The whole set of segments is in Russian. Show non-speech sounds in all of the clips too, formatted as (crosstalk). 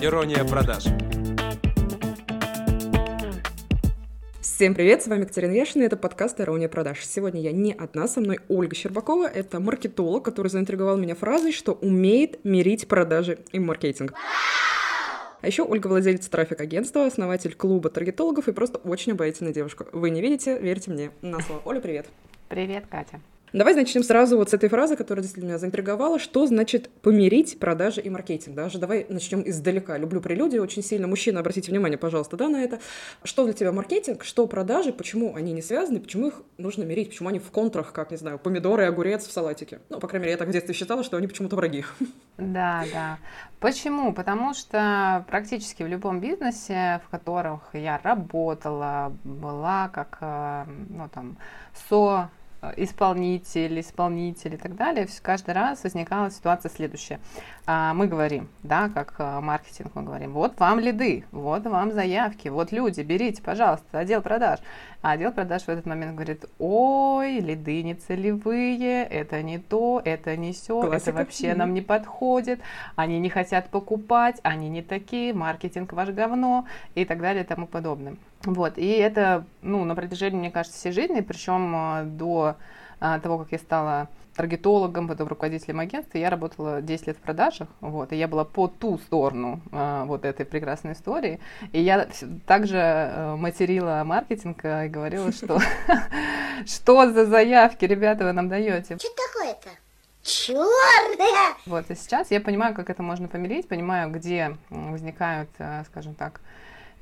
Ирония продаж. Всем привет, с вами Катерина Яшина, это подкаст «Ирония продаж». Сегодня я не одна, со мной Ольга Щербакова, это маркетолог, который заинтриговал меня фразой, что умеет мирить продажи и маркетинг. А еще Ольга владелец трафик-агентства, основатель клуба таргетологов и просто очень обаятельная девушка. Вы не видите, верьте мне на слово. Оля, привет. Привет, Катя. Давай начнем сразу вот с этой фразы, которая действительно меня заинтриговала. Что значит помирить продажи и маркетинг? Даже давай начнем издалека. Люблю прелюдию очень сильно. Мужчина, обратите внимание, пожалуйста, да, на это. Что для тебя маркетинг, что продажи, почему они не связаны, почему их нужно мирить, почему они в контрах, как, не знаю, помидоры и огурец в салатике? Ну, по крайней мере, я так в детстве считала, что они почему-то враги. Да, да. Почему? Потому что практически в любом бизнесе, в которых я работала, была как, э, ну, там, со исполнитель, исполнитель и так далее, каждый раз возникала ситуация следующая. А, мы говорим, да, как а, маркетинг мы говорим, вот вам лиды, вот вам заявки, вот люди, берите, пожалуйста, отдел продаж. А отдел продаж в этот момент говорит, ой, лиды не целевые, это не то, это не все, это вообще нам не подходит, они не хотят покупать, они не такие, маркетинг ваш говно и так далее и тому подобное. Вот, и это, ну, на протяжении, мне кажется, всей жизни, причем а, до а, того, как я стала таргетологом, потом руководителем агентства, я работала 10 лет в продажах, вот, и я была по ту сторону э, вот этой прекрасной истории, и я также э, материла маркетинг и говорила, (laughs) что (laughs) что за заявки, ребята, вы нам даете. Что такое-то? Черная! Вот, и сейчас я понимаю, как это можно помирить, понимаю, где возникают, э, скажем так,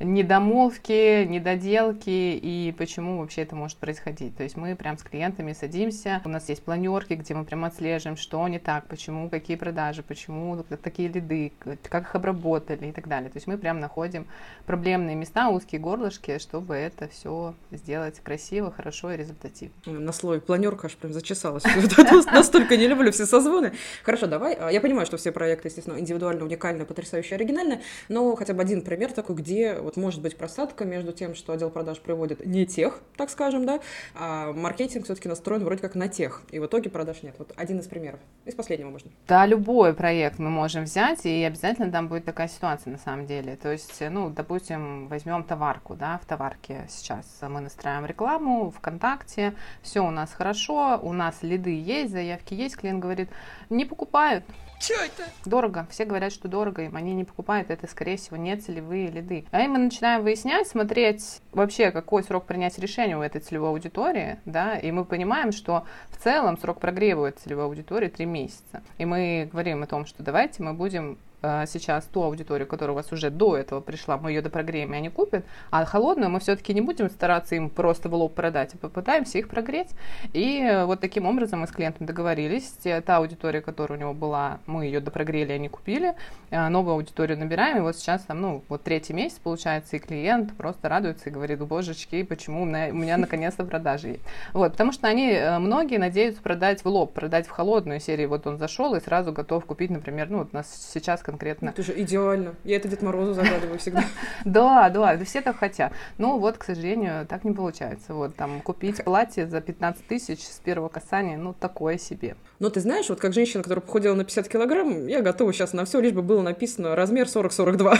недомолвки, недоделки и почему вообще это может происходить. То есть мы прям с клиентами садимся, у нас есть планерки, где мы прям отслеживаем, что не так, почему, какие продажи, почему такие лиды, как их обработали и так далее. То есть мы прям находим проблемные места, узкие горлышки, чтобы это все сделать красиво, хорошо и результативно. На слой планерка аж прям зачесалась. (laughs) Настолько не люблю все созвоны. Хорошо, давай. А, я понимаю, что все проекты, естественно, индивидуально, уникальные, потрясающие, оригинальные, но хотя бы один пример такой, где вот может быть просадка между тем, что отдел продаж приводит не тех, так скажем, да, а маркетинг все-таки настроен вроде как на тех, и в итоге продаж нет. Вот один из примеров. Из последнего можно. Да, любой проект мы можем взять, и обязательно там будет такая ситуация на самом деле. То есть, ну, допустим, возьмем товарку, да, в товарке сейчас мы настраиваем рекламу ВКонтакте, все у нас хорошо, у нас лиды есть, заявки есть, клиент говорит, не покупают, что это? Дорого. Все говорят, что дорого им. Они не покупают. Это, скорее всего, не целевые лиды. А мы начинаем выяснять, смотреть вообще, какой срок принятия решения у этой целевой аудитории, да, и мы понимаем, что в целом срок прогрева у этой целевой аудитории 3 месяца. И мы говорим о том, что давайте мы будем сейчас ту аудиторию, которая у вас уже до этого пришла, мы ее допрогреем, и они купят, а холодную мы все-таки не будем стараться им просто в лоб продать, а попытаемся их прогреть. И вот таким образом мы с клиентом договорились. Та аудитория, которая у него была, мы ее допрогрели, они купили. Э, новую аудиторию набираем, и вот сейчас там, ну, вот третий месяц получается, и клиент просто радуется и говорит, божечки, почему у меня, у меня наконец-то продажи есть. Вот, потому что они, э, многие надеются продать в лоб, продать в холодную серию. Вот он зашел и сразу готов купить, например, ну, вот у нас сейчас конкретно. Это же идеально. Я это Дед Морозу загадываю всегда. (laughs) Да, да, все так хотят. Но вот, к сожалению, так не получается. Вот там купить платье за 15 тысяч с первого касания, ну, такое себе. Но ты знаешь, вот как женщина, которая похудела на 50 килограмм, я готова сейчас на все, лишь бы было написано размер 40-42.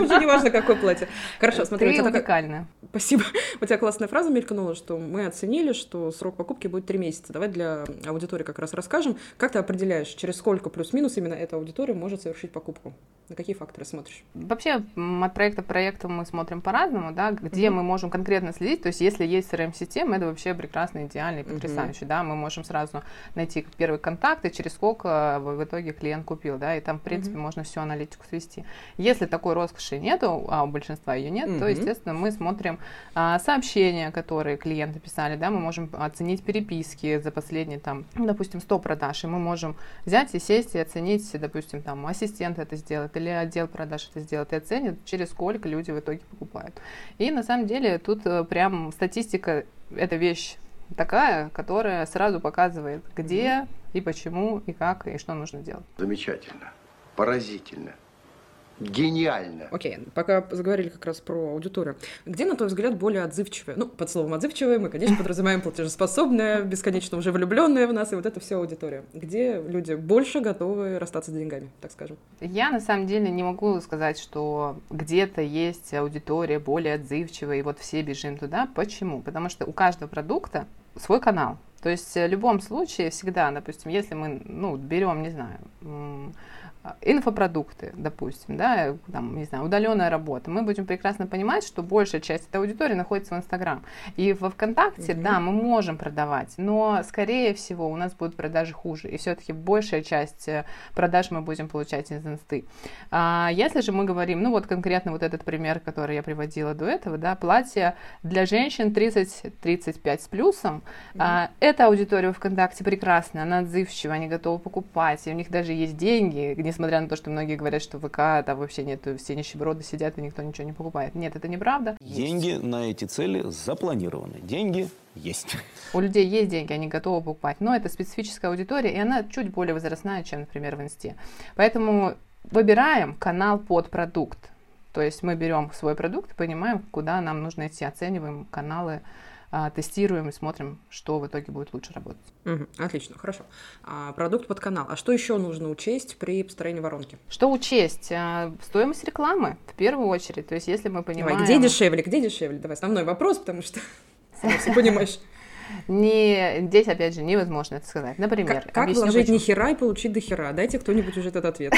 (laughs) Уже не важно, какое платье. Хорошо, смотри. Ты уникальная. Спасибо. (laughs) У тебя классная фраза мелькнула, что мы оценили, что срок покупки будет 3 месяца. Давай для аудитории как раз расскажем. Как ты определяешь, через сколько плюс-минус именно эта аудитория может совершить покупку? На какие факторы смотришь? Вообще от проекта к проекту мы смотрим по-разному, да, где mm-hmm. мы можем конкретно следить. То есть если есть CRM-система, это вообще прекрасно, идеально и потрясающе, mm-hmm. да, мы можем сразу найти первый контакт и через сколько в итоге клиент купил, да, и там, в принципе, mm-hmm. можно всю аналитику свести. Если такой роскоши нету, а у большинства ее нет, mm-hmm. то, естественно, мы смотрим а, сообщения, которые клиенты писали, да, мы можем оценить переписки за последние, там, допустим, 100 продаж, и мы можем взять и сесть и оценить, допустим, там, ассистент это сделает, или отдел продаж это сделает, и оценит, через сколько люди в итоге покупают. И на самом деле тут э, прям статистика, это вещь такая, которая сразу показывает, где mm-hmm. и почему, и как, и что нужно делать. Замечательно, поразительно. Гениально. Окей, пока заговорили как раз про аудиторию. Где, на твой взгляд, более отзывчивые? Ну, под словом отзывчивые мы, конечно, подразумеваем платежеспособная, бесконечно уже влюбленная в нас, и вот это все аудитория. Где люди больше готовы расстаться с деньгами, так скажем? Я, на самом деле, не могу сказать, что где-то есть аудитория более отзывчивая, и вот все бежим туда. Почему? Потому что у каждого продукта свой канал. То есть в любом случае всегда, допустим, если мы ну, берем, не знаю, инфопродукты, допустим, да, там, не знаю, удаленная работа, мы будем прекрасно понимать, что большая часть этой аудитории находится в Инстаграм. И во ВКонтакте, mm-hmm. да, мы можем продавать, но, скорее всего, у нас будут продажи хуже. И все-таки большая часть э, продаж мы будем получать из Инсты. А если же мы говорим, ну вот конкретно вот этот пример, который я приводила до этого, да, платье для женщин 30-35 с плюсом, mm-hmm. а, эта аудитория в ВКонтакте прекрасная, она отзывчивая, они готовы покупать, и у них даже есть деньги, где несмотря на то, что многие говорят, что ВК там вообще нет, все нищеброды сидят и никто ничего не покупает. Нет, это неправда. Деньги на эти цели запланированы. Деньги есть. У людей есть деньги, они готовы покупать, но это специфическая аудитория, и она чуть более возрастная, чем, например, в Инсте. Поэтому выбираем канал под продукт. То есть мы берем свой продукт, понимаем, куда нам нужно идти, оцениваем каналы, тестируем и смотрим, что в итоге будет лучше работать. Угу, отлично, хорошо. А, продукт под канал. А что еще нужно учесть при построении воронки? Что учесть? А, стоимость рекламы в первую очередь. То есть если мы понимаем... Давай, где дешевле, где дешевле? Давай, основной вопрос, потому что (laughs) все понимаешь. Не, здесь, опять же, невозможно это сказать. Например, как, как вложить почему. ни хера и получить до хера? Дайте кто-нибудь уже этот ответ.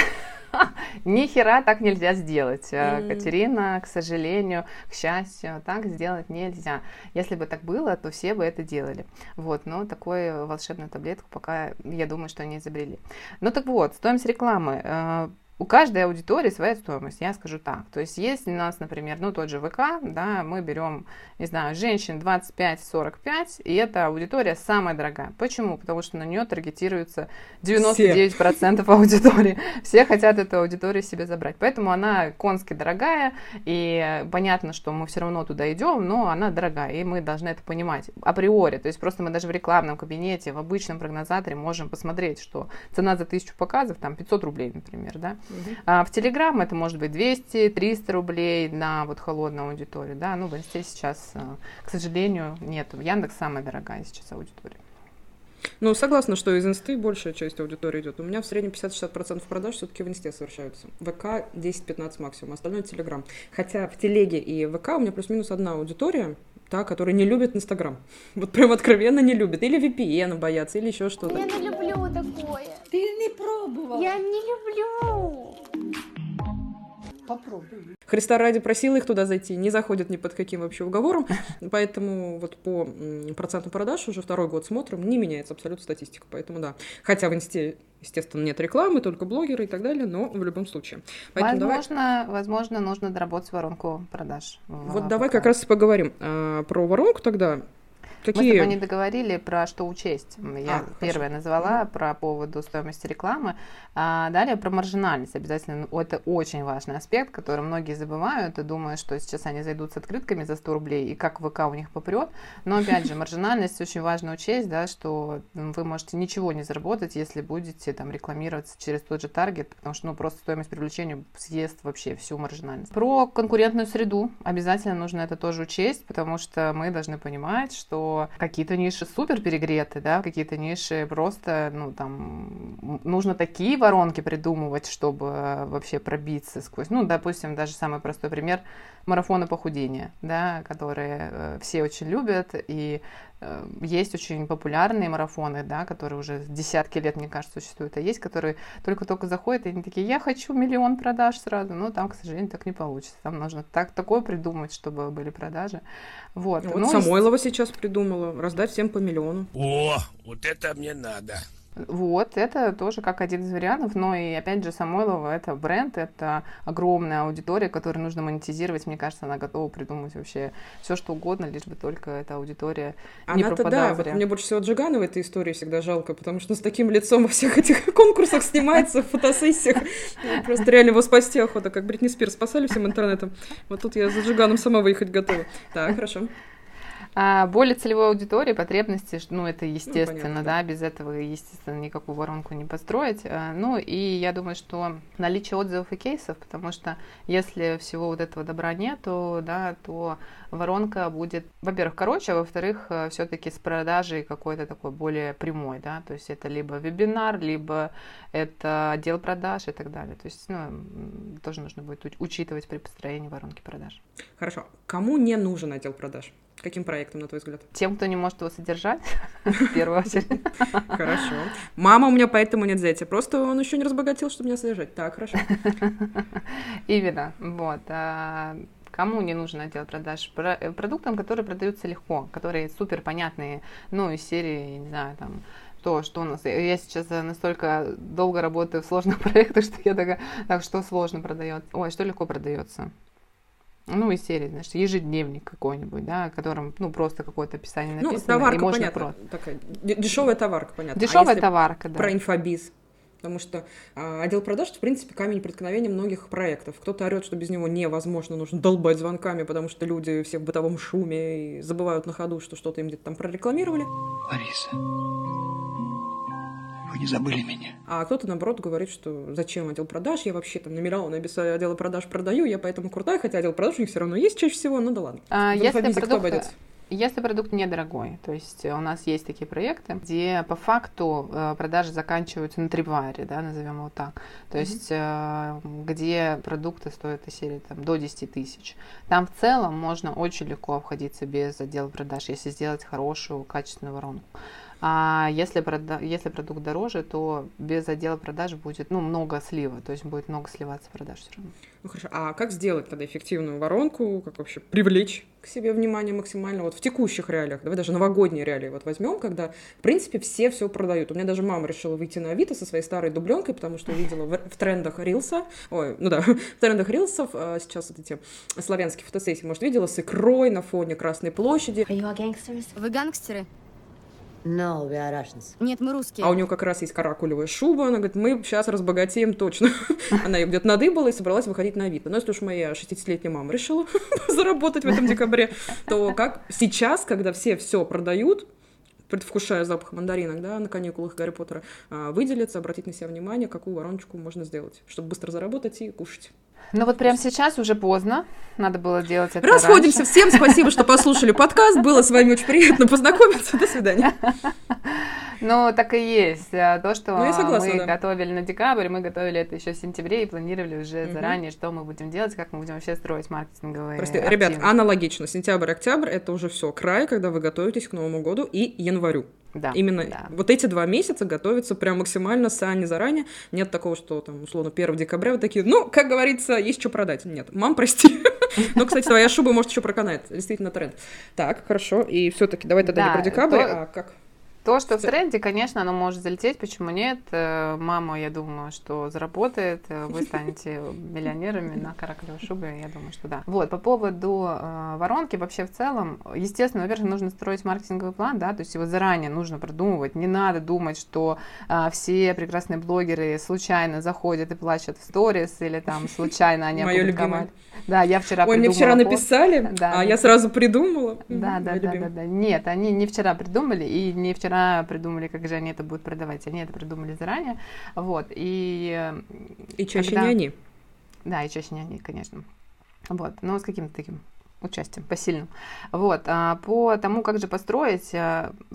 (laughs) Ни хера так нельзя сделать. Катерина, к сожалению, к счастью, так сделать нельзя. Если бы так было, то все бы это делали. Вот, но такую волшебную таблетку пока, я думаю, что они изобрели. Ну так вот, стоимость рекламы э, у каждой аудитории своя стоимость, я скажу так. То есть если у нас, например, ну тот же ВК, да, мы берем, не знаю, женщин 25-45, и эта аудитория самая дорогая. Почему? Потому что на нее таргетируется 99% Все. аудитории. Все хотят эту аудиторию себе забрать. Поэтому она конски дорогая, и понятно, что мы все равно туда идем, но она дорогая, и мы должны это понимать априори. То есть просто мы даже в рекламном кабинете, в обычном прогнозаторе можем посмотреть, что цена за тысячу показов там 500 рублей, например, да, а в Телеграм это может быть 200-300 рублей на вот холодную аудиторию, да, ну в Инсте сейчас, а, к сожалению, нет. Яндекс самая дорогая сейчас аудитория. Ну, согласна, что из инсты большая часть аудитории идет. У меня в среднем 50-60% продаж все-таки в инсте совершаются. ВК 10-15 максимум, остальное Телеграм. Хотя в Телеге и ВК у меня плюс-минус одна аудитория, та, которая не любит Инстаграм. (laughs) Вот прям откровенно не любит. Или VPN боятся, или еще что-то. Я не люблю такое. Ты не пробовал. Я не люблю. Попробуй. Христа ради просила их туда зайти, не заходят ни под каким вообще уговором, (laughs) поэтому вот по проценту продаж уже второй год смотрим, не меняется абсолютно статистика, поэтому да. Хотя в инсте, естественно, нет рекламы, только блогеры и так далее, но в любом случае. Поэтому возможно, давай... возможно, нужно доработать воронку продаж. Вот давай как раз и поговорим а, про воронку тогда. Какие? Мы с тобой не договорили про что учесть. Я а, первое хорошо. назвала про поводу стоимости рекламы. А далее про маржинальность. Обязательно ну, это очень важный аспект, который многие забывают и думают, что сейчас они зайдут с открытками за 100 рублей и как ВК у них попрет. Но опять же, маржинальность очень важно учесть, да, что вы можете ничего не заработать, если будете там рекламироваться через тот же таргет, потому что ну, просто стоимость привлечения съест вообще всю маржинальность. Про конкурентную среду обязательно нужно это тоже учесть, потому что мы должны понимать, что какие-то ниши супер перегреты, да, какие-то ниши просто, ну, там, нужно такие воронки придумывать, чтобы вообще пробиться сквозь, ну, допустим, даже самый простой пример марафона похудения, да, которые э, все очень любят, и э, есть очень популярные марафоны, да, которые уже десятки лет, мне кажется, существуют, а есть, которые только-только заходят, и они такие, я хочу миллион продаж сразу, но там, к сожалению, так не получится, там нужно так, такое придумать, чтобы были продажи, вот. Вот ну, Самойлова и... сейчас придумала, раздать всем по миллиону. О, вот это мне надо. Вот, это тоже как один из вариантов, но и опять же Самойлова это бренд, это огромная аудитория, которую нужно монетизировать, мне кажется, она готова придумать вообще все что угодно, лишь бы только эта аудитория не Она-то да, вот мне больше всего Джигана в этой истории всегда жалко, потому что с таким лицом во всех этих (laughs) конкурсах снимается, в фотосессиях, (laughs) просто реально его спасти охота, как Бритни Спирс. Спасали всем интернетом, вот тут я за Джиганом сама выехать готова. Так, хорошо. А более целевой аудитории, потребности, ну, это естественно, понятно, да, без этого, естественно, никакую воронку не построить. А, Ну, и я думаю, что наличие отзывов и кейсов, потому что если всего вот этого добра нету, да, то воронка будет, во-первых, короче, а во-вторых, все-таки с продажей какой-то такой более прямой, да, то есть это либо вебинар, либо это отдел продаж и так далее. То есть, ну, тоже нужно будет уч- учитывать при построении воронки продаж. Хорошо. Кому не нужен отдел продаж? Каким проектом, на твой взгляд? Тем, кто не может его содержать, (laughs) в первую очередь. (laughs) Хорошо. Мама у меня поэтому нет зятя. Просто он еще не разбогател, чтобы меня содержать. Так, хорошо. (laughs) Именно, вот. а, Кому не нужно отдел продаж? Про- э, Продуктам, которые продаются легко, которые супер понятные, ну, из серии, не знаю, там, то, что у нас... Я сейчас э, настолько долго работаю в сложных проектах, что я такая, так, что сложно продается? Ой, что легко продается? Ну, из серии, значит, ежедневник какой-нибудь, да, в котором, ну, просто какое-то описание Ну, написано, и товарка, можно понятно. просто... Такая дешевая товарка, понятно. А Дешевая если товарка, да. Про инфобиз. Потому что а, отдел продаж, в принципе, камень преткновения многих проектов. Кто-то орет, что без него невозможно, нужно долбать звонками, потому что люди все в бытовом шуме и забывают на ходу, что что-то им где-то там прорекламировали. Лариса, вы не забыли меня? А кто-то, наоборот, говорит, что зачем отдел продаж, я вообще там номера на отдела продаж продаю, я поэтому крутая, хотя отдел продаж у них все равно есть чаще всего, ну да ладно. А, если инфобизе кто продукт- обойдется? Если продукт недорогой, то есть у нас есть такие проекты, где по факту э, продажи заканчиваются на трипвайре, да, назовем его так, то есть э, где продукты стоят из серии там, до 10 тысяч. Там в целом можно очень легко обходиться без отдела продаж, если сделать хорошую, качественную воронку. А если, прода- если продукт дороже, то без отдела продаж будет ну, много слива, то есть будет много сливаться продаж все равно. Ну хорошо, а как сделать тогда эффективную воронку, как вообще привлечь к себе внимание максимально вот в текущих реалиях, давай даже новогодние реалии вот возьмем, когда, в принципе, все все продают. У меня даже мама решила выйти на Авито со своей старой дубленкой, потому что увидела в, в трендах Рилса, ой, ну да, (laughs) в трендах Рилсов а, сейчас вот эти славянские фотосессии, может, видела с икрой на фоне Красной площади, Are you gangsters? Вы гангстеры? No, we are Russians. Нет, мы русские. а у нее как раз есть каракулевая шуба, она говорит, мы сейчас разбогатеем точно. (laughs) Она ее где-то надыбала и собралась выходить на Авито. Но если уж моя 60-летняя мама решила (laughs) заработать в этом декабре, то как сейчас, когда все все продают, предвкушая запах мандаринок, да, на каникулах Гарри Поттера, а, выделиться, обратить на себя внимание, какую вороночку можно сделать, чтобы быстро заработать и кушать. Ну вот прямо сейчас уже поздно, надо было делать это Расходимся. раньше. Всем спасибо, что (laughs) послушали подкаст. Было с вами очень приятно познакомиться. До свидания. (laughs) Ну, так и есть. А, То, что Ну, согласна, мы да. готовили на декабрь, мы готовили это еще в сентябре и планировали уже Мгм. заранее, что мы будем делать, как мы будем вообще строить маркетинговые Просто, ребят, активности. аналогично. Сентябрь-октябрь это уже все край, когда вы готовитесь к Новому году и январю. Да, Именно да. вот эти два месяца готовятся прям максимально сани заранее. Нет такого, что там, условно, 1 декабря вы такие, ну, как говорится, есть что продать. Нет, мам, прости. (laughs) Ну, кстати, твоя шуба, может, еще проканает. Действительно тренд. Так, хорошо. И все-таки давай тогда не про декабрь, а как? То, что в тренде, конечно, оно может залететь, почему нет? Э, Мама, я думаю, что заработает, э, вы станете миллионерами на каракулевой шубе, я думаю, что да. Вот, по поводу э, воронки, вообще в целом, естественно, во-первых, нужно строить маркетинговый план, да, то есть его заранее нужно продумывать, не надо думать, что а, все прекрасные блогеры случайно заходят и плачут в сторис, или там случайно они опубликовали. Да, я вчера Ой, мне вчера пост. написали, Да, а я сразу придумала. Да, да, да, да, да. Нет, они не вчера придумали, и не вчера придумали, как же они это будут продавать. Они это придумали заранее. Вот. И И чаще когда- не они. да, и чаще не они, конечно. Вот, но с каким-то таким участием посильным. Вот, а по тому, как же построить,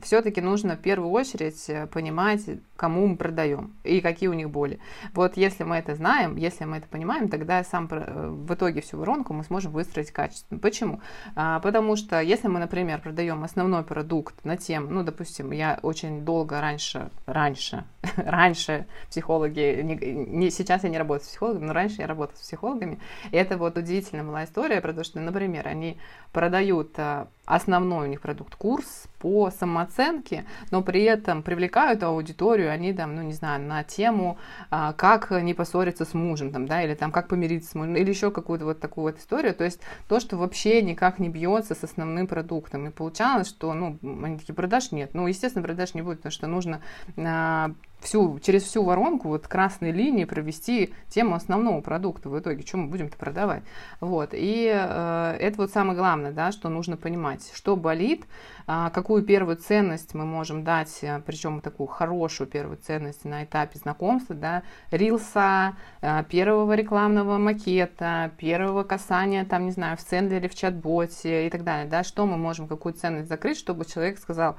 все-таки нужно в первую очередь э, понимать, кому мы продаем и какие у них боли. Вот если мы это знаем, если мы это понимаем, тогда сам э, в итоге всю воронку мы сможем выстроить качественно. Почему? А, потому что если мы, например, продаем основной продукт на тем, ну, допустим, я очень долго раньше, раньше, (laughs) раньше психологи, не, не- сейчас я не работаю с психологами, но раньше я работала с психологами, и это вот удивительная была история, про то, что, например, они продают а, основной у них продукт курс по самооценке, но при этом привлекают аудиторию, они там, ну не знаю, на тему, а, как не поссориться с мужем, там, да, или там как помириться с мужем, или еще какую-то вот такую вот историю, то есть то, что вообще никак не бьется с основным продуктом. И получалось, что, ну, они такие, продаж нет. Ну, естественно, продаж не будет, потому что нужно а, всю, через всю воронку вот красной линии провести тему основного продукта в итоге, что мы будем-то продавать. Вот. И э, это вот самое главное, да, что нужно понимать, что болит, э, какую первую ценность мы можем дать, э, причем такую хорошую первую ценность на этапе знакомства, да, рилса, э, первого рекламного макета, первого касания, там, не знаю, в сендлере, в чат-боте и так далее, да, что мы можем, какую ценность закрыть, чтобы человек сказал,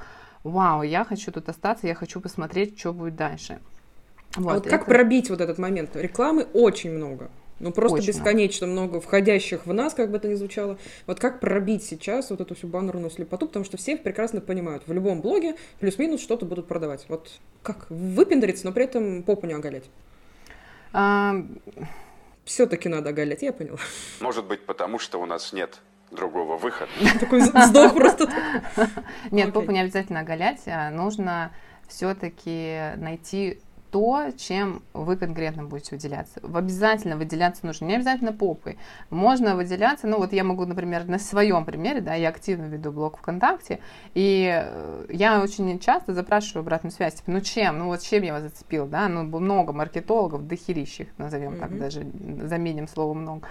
вау, я хочу тут остаться, я хочу посмотреть, что будет дальше. Вот, а вот как пробить вот этот момент? Рекламы очень много. Ну, просто очень бесконечно много. много входящих в нас, как бы это ни звучало. Вот как пробить сейчас вот эту всю баннерную слепоту, потому что все прекрасно понимают, в любом блоге плюс-минус что-то будут продавать. Вот как выпендриться, но при этом попу не оголять? А... Все-таки надо оголять, я поняла. Может быть, потому что у нас нет другого выхода. (laughs) Такой вздох просто. (laughs) Нет, попу не обязательно оголять, а нужно все-таки найти то, чем вы конкретно будете выделяться. Обязательно выделяться нужно, не обязательно попой. Можно выделяться, ну вот я могу, например, на своем примере, да, я активно веду блог ВКонтакте, и э, я очень часто запрашиваю обратную связь, типа, ну чем, ну вот чем я вас зацепил, да, ну много маркетологов, дохерищих, назовем mm-hmm. так, даже заменим слово много.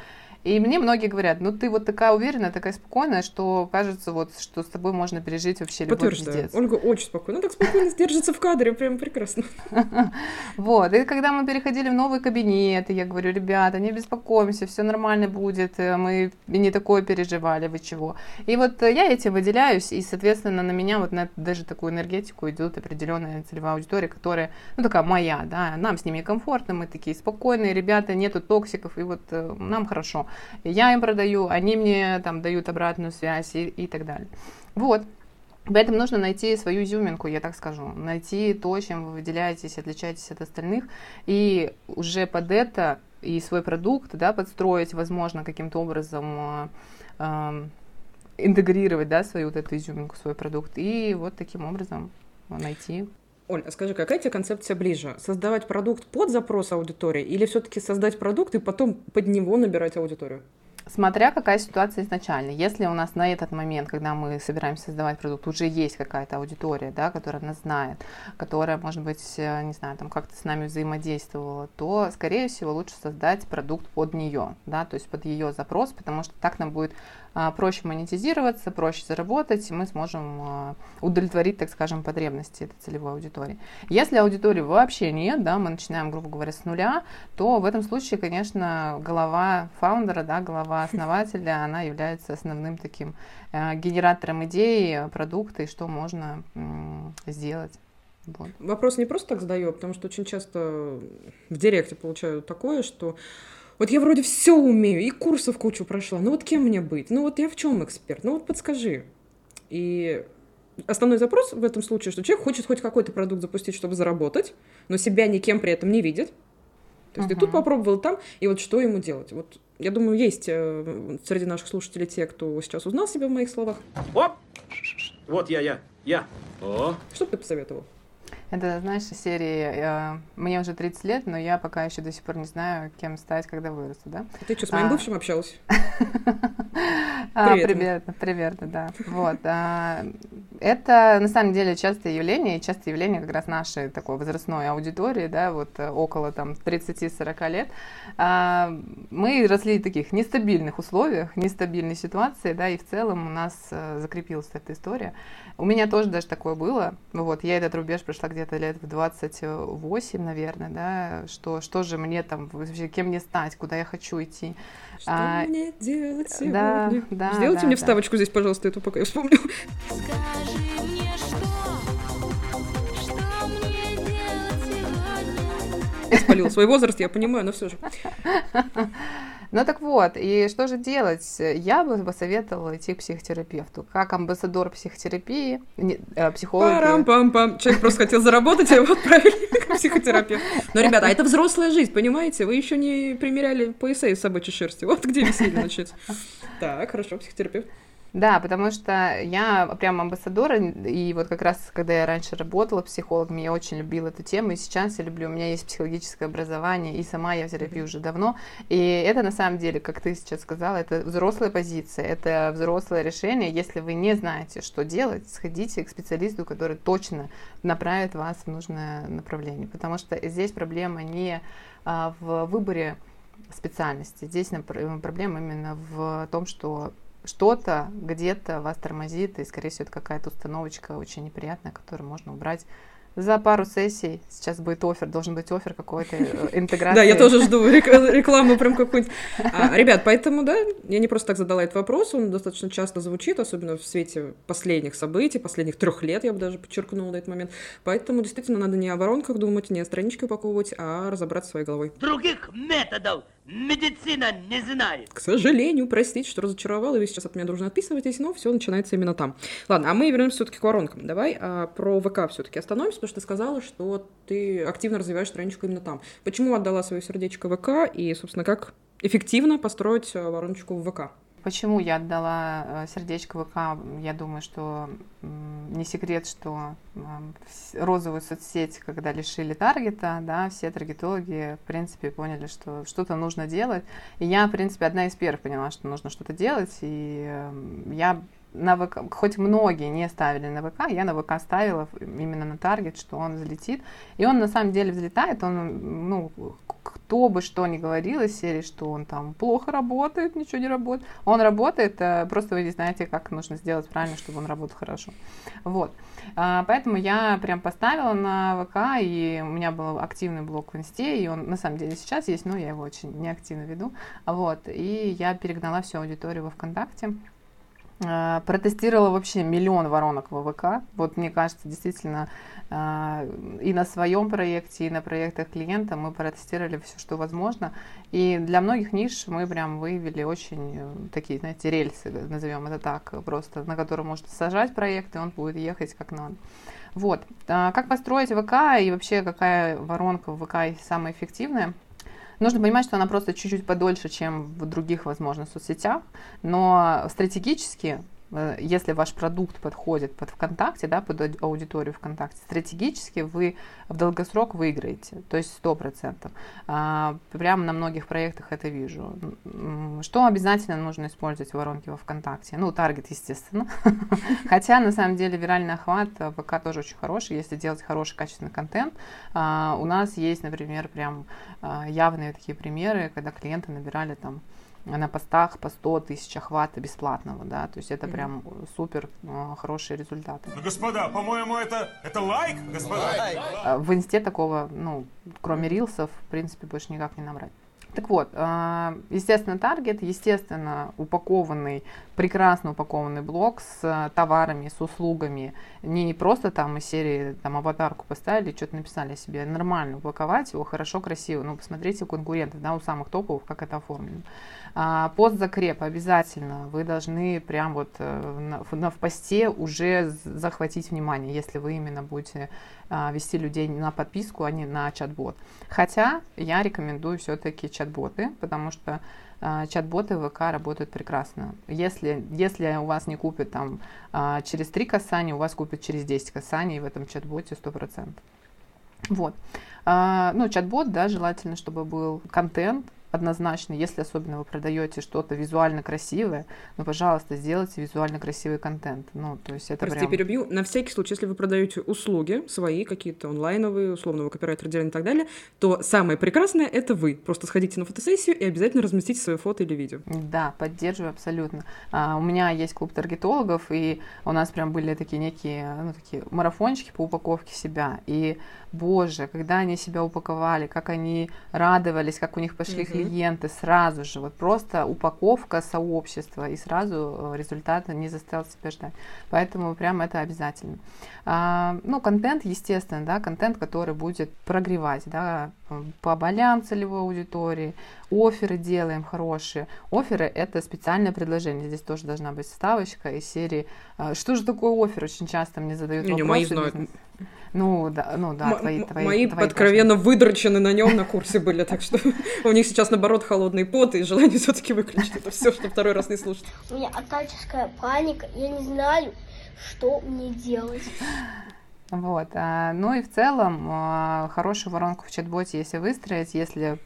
И мне многие говорят, ну ты вот такая уверенная, такая спокойная, что кажется, вот, что с тобой можно пережить вообще любой пиздец. Ольга очень спокойна, ну так спокойно держится в кадре, прям прекрасно. (laughs) Вот, и когда мы переходили в новый кабинет, я говорю, ребята, не беспокоимся, все нормально будет, э, мы не такое переживали, вы чего. И вот э, я этим выделяюсь, и, соответственно, на меня вот на даже такую энергетику идет определенная целевая аудитория, которая, ну, такая моя, да, нам с ними комфортно, мы такие спокойные, ребята, нету токсиков, и вот э, нам хорошо я им продаю, они мне там дают обратную связь и, и так далее. Вот. Поэтому нужно найти свою изюминку, я так скажу, найти то, чем вы выделяетесь, отличаетесь от остальных, и уже под это и свой продукт, да, подстроить, возможно, каким-то образом э, э, интегрировать, да, свою вот эту изюминку, свой продукт, и вот таким образом найти Оль, а скажи, какая тебе концепция ближе? Создавать продукт под запрос аудитории или все-таки создать продукт и потом под него набирать аудиторию? Смотря какая ситуация изначально. Если у нас на этот момент, когда мы собираемся создавать продукт, уже есть какая-то аудитория, да, которая нас знает, которая, может быть, э, не знаю, там как-то с нами взаимодействовала, то, скорее всего, лучше создать продукт под нее, да, то есть под ее запрос, потому что так нам будет проще монетизироваться, проще заработать, и мы сможем а, удовлетворить, так скажем, потребности этой целевой аудитории. Если аудитории вообще нет, да, мы начинаем, грубо говоря, с нуля, то в этом случае, конечно, голова фаундера, да, голова основателя, она является основным таким э, генератором идей, продукта и что можно сделать. Вот. Вопрос не просто так задаю, а потому что очень часто в директе получаю такое, что вот я вроде все умею, и курсов кучу прошла. Ну вот кем мне быть? Ну вот я в чем эксперт? Ну вот подскажи. И основной запрос в этом случае, что человек хочет хоть какой-то продукт запустить, чтобы заработать, но себя никем при этом не видит. То есть uh-huh. ты тут попробовал, там, и вот что ему делать? Вот я думаю, есть э, среди наших слушателей те, кто сейчас узнал себя в моих словах. Оп! Вот я, я, я. О. Что бы ты посоветовал? Это, знаешь, серии э, «Мне уже 30 лет, но я пока еще до сих пор не знаю, кем стать, когда вырасту», да? Ты что, с моим а... бывшим общалась? (laughs) А, примерно, примерно, да. Вот. А, это, на самом деле, частое явление, и частое явление как раз нашей такой возрастной аудитории, да, вот э, около там 30-40 лет. Мы росли в таких нестабильных условиях, нестабильной ситуации, да, и в целом у нас э, закрепилась эта история. У меня тоже даже такое было. Вот, я этот рубеж прошла где-то лет в 28, наверное, да, что, что же мне там, вообще, кем мне стать, куда я хочу идти. Что а, мне делать сегодня? Да, да, Сделайте да, мне да. вставочку здесь, пожалуйста, эту, пока я вспомню. Скажи мне, что, что мне делать сегодня? Я спалила свой возраст, я понимаю, но все же. (laughs) Ну так вот, и что же делать? Я бы посоветовала идти к психотерапевту. Как амбассадор психотерапии, не, э. Парам-пам-пам. Человек просто хотел заработать, а его отправили (laughs) к психотерапевту. Но, ребята, а это взрослая жизнь, понимаете? Вы еще не примеряли пояса из собачьей шерсти. Вот где веселье начнется. Так, хорошо, психотерапевт. Да, потому что я прям амбассадор, и вот как раз, когда я раньше работала психологом, я очень любила эту тему, и сейчас я люблю, у меня есть психологическое образование, и сама я в терапии уже давно, и это на самом деле, как ты сейчас сказала, это взрослая позиция, это взрослое решение, если вы не знаете, что делать, сходите к специалисту, который точно направит вас в нужное направление, потому что здесь проблема не а, в выборе специальности, здесь проблема именно в том, что что-то где-то вас тормозит, и, скорее всего, это какая-то установочка очень неприятная, которую можно убрать за пару сессий. Сейчас будет офер, должен быть офер какой-то э, (laughs) интеграции. Да, я тоже жду (laughs) рекламу прям какую-нибудь. А, ребят, поэтому, да, я не просто так задала этот вопрос, он достаточно часто звучит, особенно в свете последних событий, последних трех лет, я бы даже подчеркнула на этот момент. Поэтому действительно надо не о воронках думать, не о страничке упаковывать, а разобраться своей головой. Других методов медицина не знает. К сожалению, простите, что разочаровала, вы сейчас от меня дружно отписываетесь, но все начинается именно там. Ладно, а мы вернемся все-таки к воронкам. Давай а, про ВК все-таки остановимся, потому что ты сказала, что ты активно развиваешь страничку именно там. Почему отдала свое сердечко ВК и, собственно, как эффективно построить э, вороночку в ВК? Почему я отдала э, сердечко ВК? Я думаю, что не секрет, что розовую соцсеть, когда лишили таргета, да, все таргетологи, в принципе, поняли, что что-то нужно делать. И я, в принципе, одна из первых поняла, что нужно что-то делать. И эм, я на ВК, хоть многие не ставили на ВК, я на ВК ставила именно на таргет, что он взлетит. И он на самом деле взлетает, он, ну, кто бы что ни говорил из серии, что он там плохо работает, ничего не работает. Он работает, э, просто вы не знаете, как нужно сделать правильно, чтобы он работал хорошо. Вот. А, поэтому я прям поставила на ВК, и у меня был активный блог в Инсте, и он на самом деле сейчас есть, но я его очень неактивно веду. Вот. И я перегнала всю аудиторию во ВКонтакте. А, протестировала вообще миллион воронок в ВК. Вот мне кажется, действительно, а, и на своем проекте, и на проектах клиента мы протестировали все, что возможно. И для многих ниш мы прям выявили очень э, такие, знаете, рельсы, назовем это так, просто на которые можно сажать проект, и он будет ехать как надо. Вот. А как построить ВК и вообще какая воронка ВК самая эффективная? Нужно понимать, что она просто чуть-чуть подольше, чем в других, возможно, соцсетях, но стратегически если ваш продукт подходит под ВКонтакте, да, под аудиторию ВКонтакте, стратегически вы в долгосрок выиграете, то есть 100%. А, прямо на многих проектах это вижу. Что обязательно нужно использовать в воронке во ВКонтакте? Ну, таргет, естественно. (laughs) Хотя, на самом деле, виральный охват ВК тоже очень хороший, если делать хороший, качественный контент. А, у нас есть, например, прям а, явные такие примеры, когда клиенты набирали там на постах по 100 тысяч охвата бесплатного, да, то есть это прям супер э, хорошие результаты. Ну, господа, по-моему, это, это лайк, господа? Лайк. Э, в инсте такого, ну, кроме рилсов, в принципе, больше никак не набрать. Так вот, э, естественно, таргет, естественно, упакованный, прекрасно упакованный блог с товарами, с услугами. Не просто там из серии там аватарку поставили, что-то написали о себе. Нормально упаковать его, хорошо, красиво. Ну, посмотрите у конкурентов, да, у самых топовых, как это оформлено. А, постзакреп обязательно. Вы должны прям вот э, в, на, в посте уже захватить внимание, если вы именно будете а, вести людей на подписку, а не на чат-бот. Хотя я рекомендую все-таки чат-боты, потому что а, чат-боты ВК работают прекрасно. Если, если у вас не купят там через 3 касания, у вас купят через 10 касаний в этом чат-боте 100%. Вот. Ну, чат-бот, да, желательно, чтобы был контент, однозначно, если особенно вы продаете что-то визуально красивое, ну, пожалуйста, сделайте визуально красивый контент. Ну, то есть это Прости, прям... перебью. На всякий случай, если вы продаете услуги свои, какие-то онлайновые, условного копирайтера дизайна и так далее, то самое прекрасное — это вы. Просто сходите на фотосессию и обязательно разместите свое фото или видео. Да, поддерживаю абсолютно. А, у меня есть клуб таргетологов, и у нас прям были такие некие, ну, такие марафончики по упаковке себя. И боже, когда они себя упаковали, как они радовались, как у них пошли mm-hmm. клиенты сразу же, вот просто упаковка сообщества, и сразу э, результат не заставил себя ждать. Поэтому прям это обязательно. А, ну, контент, естественно, да, контент, который будет прогревать, да, по болям целевой аудитории, оферы делаем хорошие. Оферы – это специальное предложение. Здесь тоже должна быть ставочка из серии А, Что же такое офер? Очень часто мне задают Не-не, вопросы. мои знают. бизнес- Ну, да, ну да, М- твои, твои, Мои твои откровенно выдрочены на нем на (laughs) курсе были, так что у них сейчас, наоборот, холодный пот и желание все-таки выключить это все, чтобы второй раз не слушать. У меня акальческая паника. Я не знаю, что мне делать. Вот. а, Ну и в целом а, хорошую воронку в чат-боте, если выстроить, если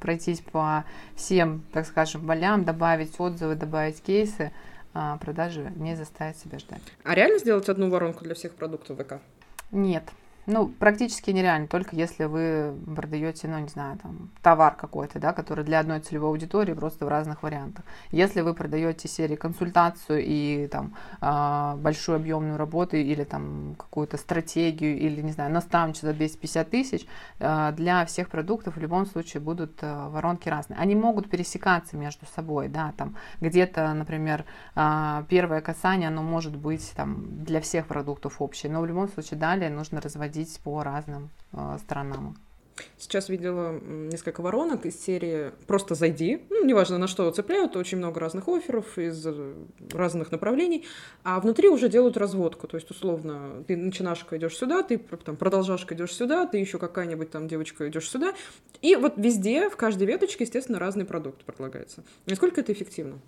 пройтись по всем, так скажем, болям, добавить отзывы, добавить кейсы, а, продажи не заставят себя ждать. А реально сделать одну воронку для всех продуктов ВК? Нет. Ну, практически нереально, только если вы продаете, ну, не знаю, там, товар какой-то, да, который для одной целевой аудитории просто в разных вариантах. Если вы продаете серии консультацию и там а, большую объемную работу или там какую-то стратегию или, не знаю, наставничество за 250 тысяч, а, для всех продуктов в любом случае будут а, воронки разные. Они могут пересекаться между собой, да, там где-то, например, первое касание, оно может быть там для всех продуктов общее, но в любом случае далее нужно разводить по разным а, сторонам. Сейчас видела несколько воронок из серии «Просто зайди». Ну, неважно, на что цепляют, очень много разных офферов из э, разных направлений. А внутри уже делают разводку. То есть, условно, ты начинашка идешь сюда, ты там продолжашка идешь сюда, ты еще какая-нибудь там девочка идешь сюда. И вот везде, в каждой веточке, естественно, разный продукт предлагается. Насколько это эффективно?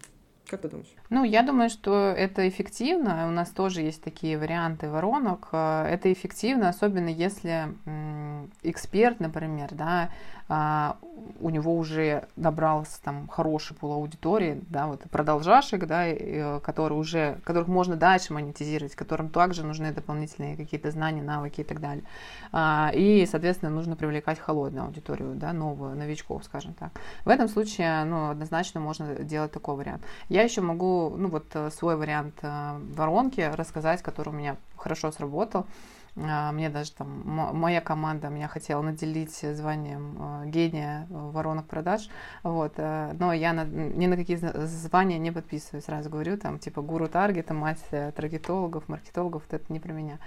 Как ты думаешь? Ну, я думаю, что это эффективно. У нас тоже есть такие варианты воронок. Э, Это эффективно, особенно если эксперт, например, да, у него уже набрался там хороший пул аудитории, да, вот продолжашек, да, и, э, которые уже, которых можно дальше монетизировать, которым также нужны дополнительные какие-то знания, навыки и так далее. А, И, соответственно, нужно привлекать холодную аудиторию, да, новую, новичков, скажем так. В этом случае, ну, однозначно можно делать такой вариант. Я еще могу, ну, вот э, свой вариант э, воронки рассказать, который у меня хорошо сработал. А, Мне даже там мо- моя команда меня хотела наделить званием э, гения э, воронок продаж, вот, э, но я на- ни на какие звания не подписываю, сразу говорю, там, типа, гуру таргета, мать таргетологов, маркетологов, вот это не про меня.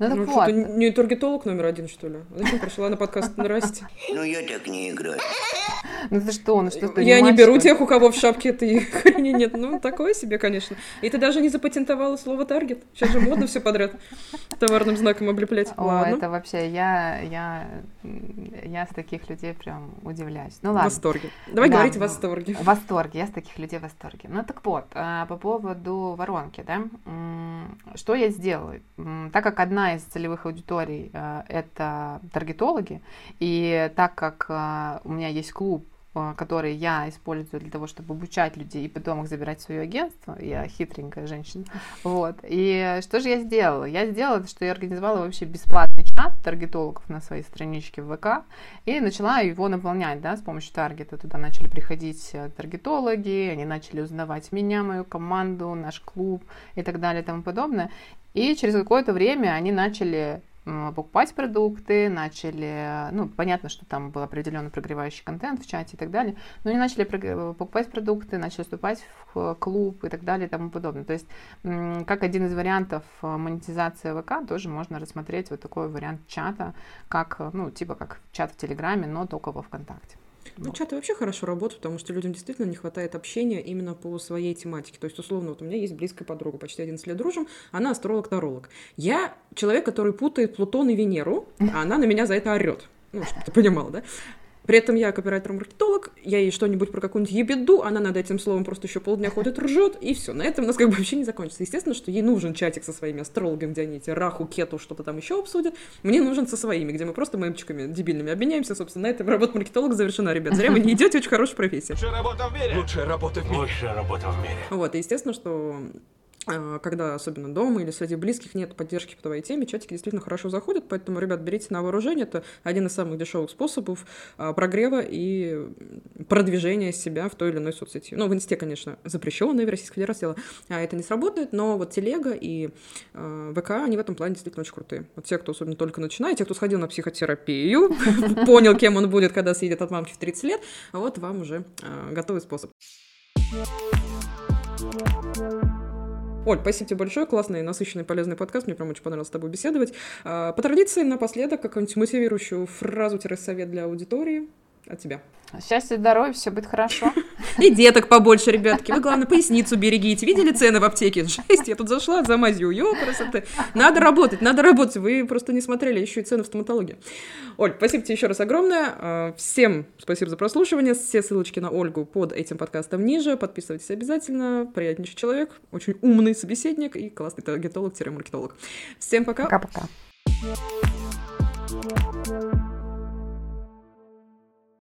Ну, так Ну, вот, что, ты не таргетолог номер один, что ли? Зачем пришла на подкаст «Здрасте»? Ну я так не играю. ну ты что, ну что ты Я не беру тех, у кого в шапке этой хрени нет. Ну, такое себе, конечно. И ты даже не запатентовала слово «таргет». Сейчас же модно все подряд товарным знаком облеплять. О, Ладно. это вообще, я, я, я с таких людей прям удивляюсь. Ну В ладно. восторге. Давай Да, говорить в восторге. В восторге, я с таких людей в восторге. Ну так вот, а, по поводу воронки, да, что я сделала? Так как одна из целевых аудиторий а, это таргетологи, и так как а, у меня есть клуб, а, который я использую для того, чтобы обучать людей и потом их забирать в свое агентство. Я хитренькая женщина. Вот. И что же я сделала? Я сделала, что я организовала вообще бесплатный чат таргетологов на своей страничке в ВК и начала его наполнять, да, с помощью таргета. Туда начали приходить э, таргетологи, они начали узнавать меня, мою команду, наш клуб и так далее и тому подобное. И через какое-то время они начали покупать продукты, начали, ну, понятно, что там был определенный прогревающий контент в чате и так далее, но они начали прог- покупать продукты, начали вступать в клуб и так далее и тому подобное. То есть, как один из вариантов э, монетизации ВК, тоже можно рассмотреть вот такой вариант чата, как, э, ну, типа как чат в Телеграме, но только во ВКонтакте. Ну, чаты вообще хорошо работают, потому что людям действительно не хватает общения именно по своей тематике. То есть, условно, вот у меня есть близкая подруга, почти 11 лет дружим, она астролог-таролог. Я человек, который путает Плутон и Венеру, а она на меня за это орет. Ну, чтобы ты понимал, да? При этом я копирайтер-маркетолог, я ей что-нибудь про какую-нибудь ебеду, она над этим словом просто еще полдня (laughs) ходит, ржет, и все. На этом у нас как бы вообще не закончится. Естественно, что ей нужен чатик со своими астрологами, где они эти раху, кету, что-то там еще обсудят. Мне нужен со своими, где мы просто мемчиками дебильными обменяемся. Собственно, на этом работа маркетолога завершена, ребят. Зря вы не идете, очень хорошая профессия. Лучшая работа в мире. Лучшая работа в мире. Лучшая работа в мире. Вот, и естественно, что когда особенно дома или среди близких нет поддержки по твоей теме, чатики действительно хорошо заходят, поэтому, ребят, берите на вооружение, это один из самых дешевых способов а, прогрева и продвижения себя в той или иной соцсети. Ну, в инсте, конечно, запрещенная в Российской Федерации а это не сработает, но вот телега и а, ВК, они в этом плане действительно очень крутые. Вот те, кто особенно только начинает, те, кто сходил на психотерапию, (laughs) понял, кем он будет, когда съедет от мамки в 30 лет, вот вам уже а, готовый способ. Оль, спасибо тебе большое. Классный, насыщенный, полезный подкаст. Мне прям очень понравилось с тобой беседовать. А, По традиции, напоследок, какую-нибудь мотивирующую фразу-совет для аудитории от тебя. Счастья, здоровья, все будет хорошо. (laughs) И деток побольше, ребятки. Вы, главное, поясницу берегите. Видели цены в аптеке? (laughs) Жесть, я тут зашла за мазью. Ё, красоты. Надо работать, надо работать. Вы просто не смотрели еще и цены в стоматологии. Оль, спасибо тебе еще раз огромное. А, Всем спасибо за прослушивание. Все ссылочки на Ольгу под этим подкастом ниже. Подписывайтесь обязательно. Приятнейший человек, очень умный собеседник и классный таргетолог-маркетолог. Всем пока. Пока-пока.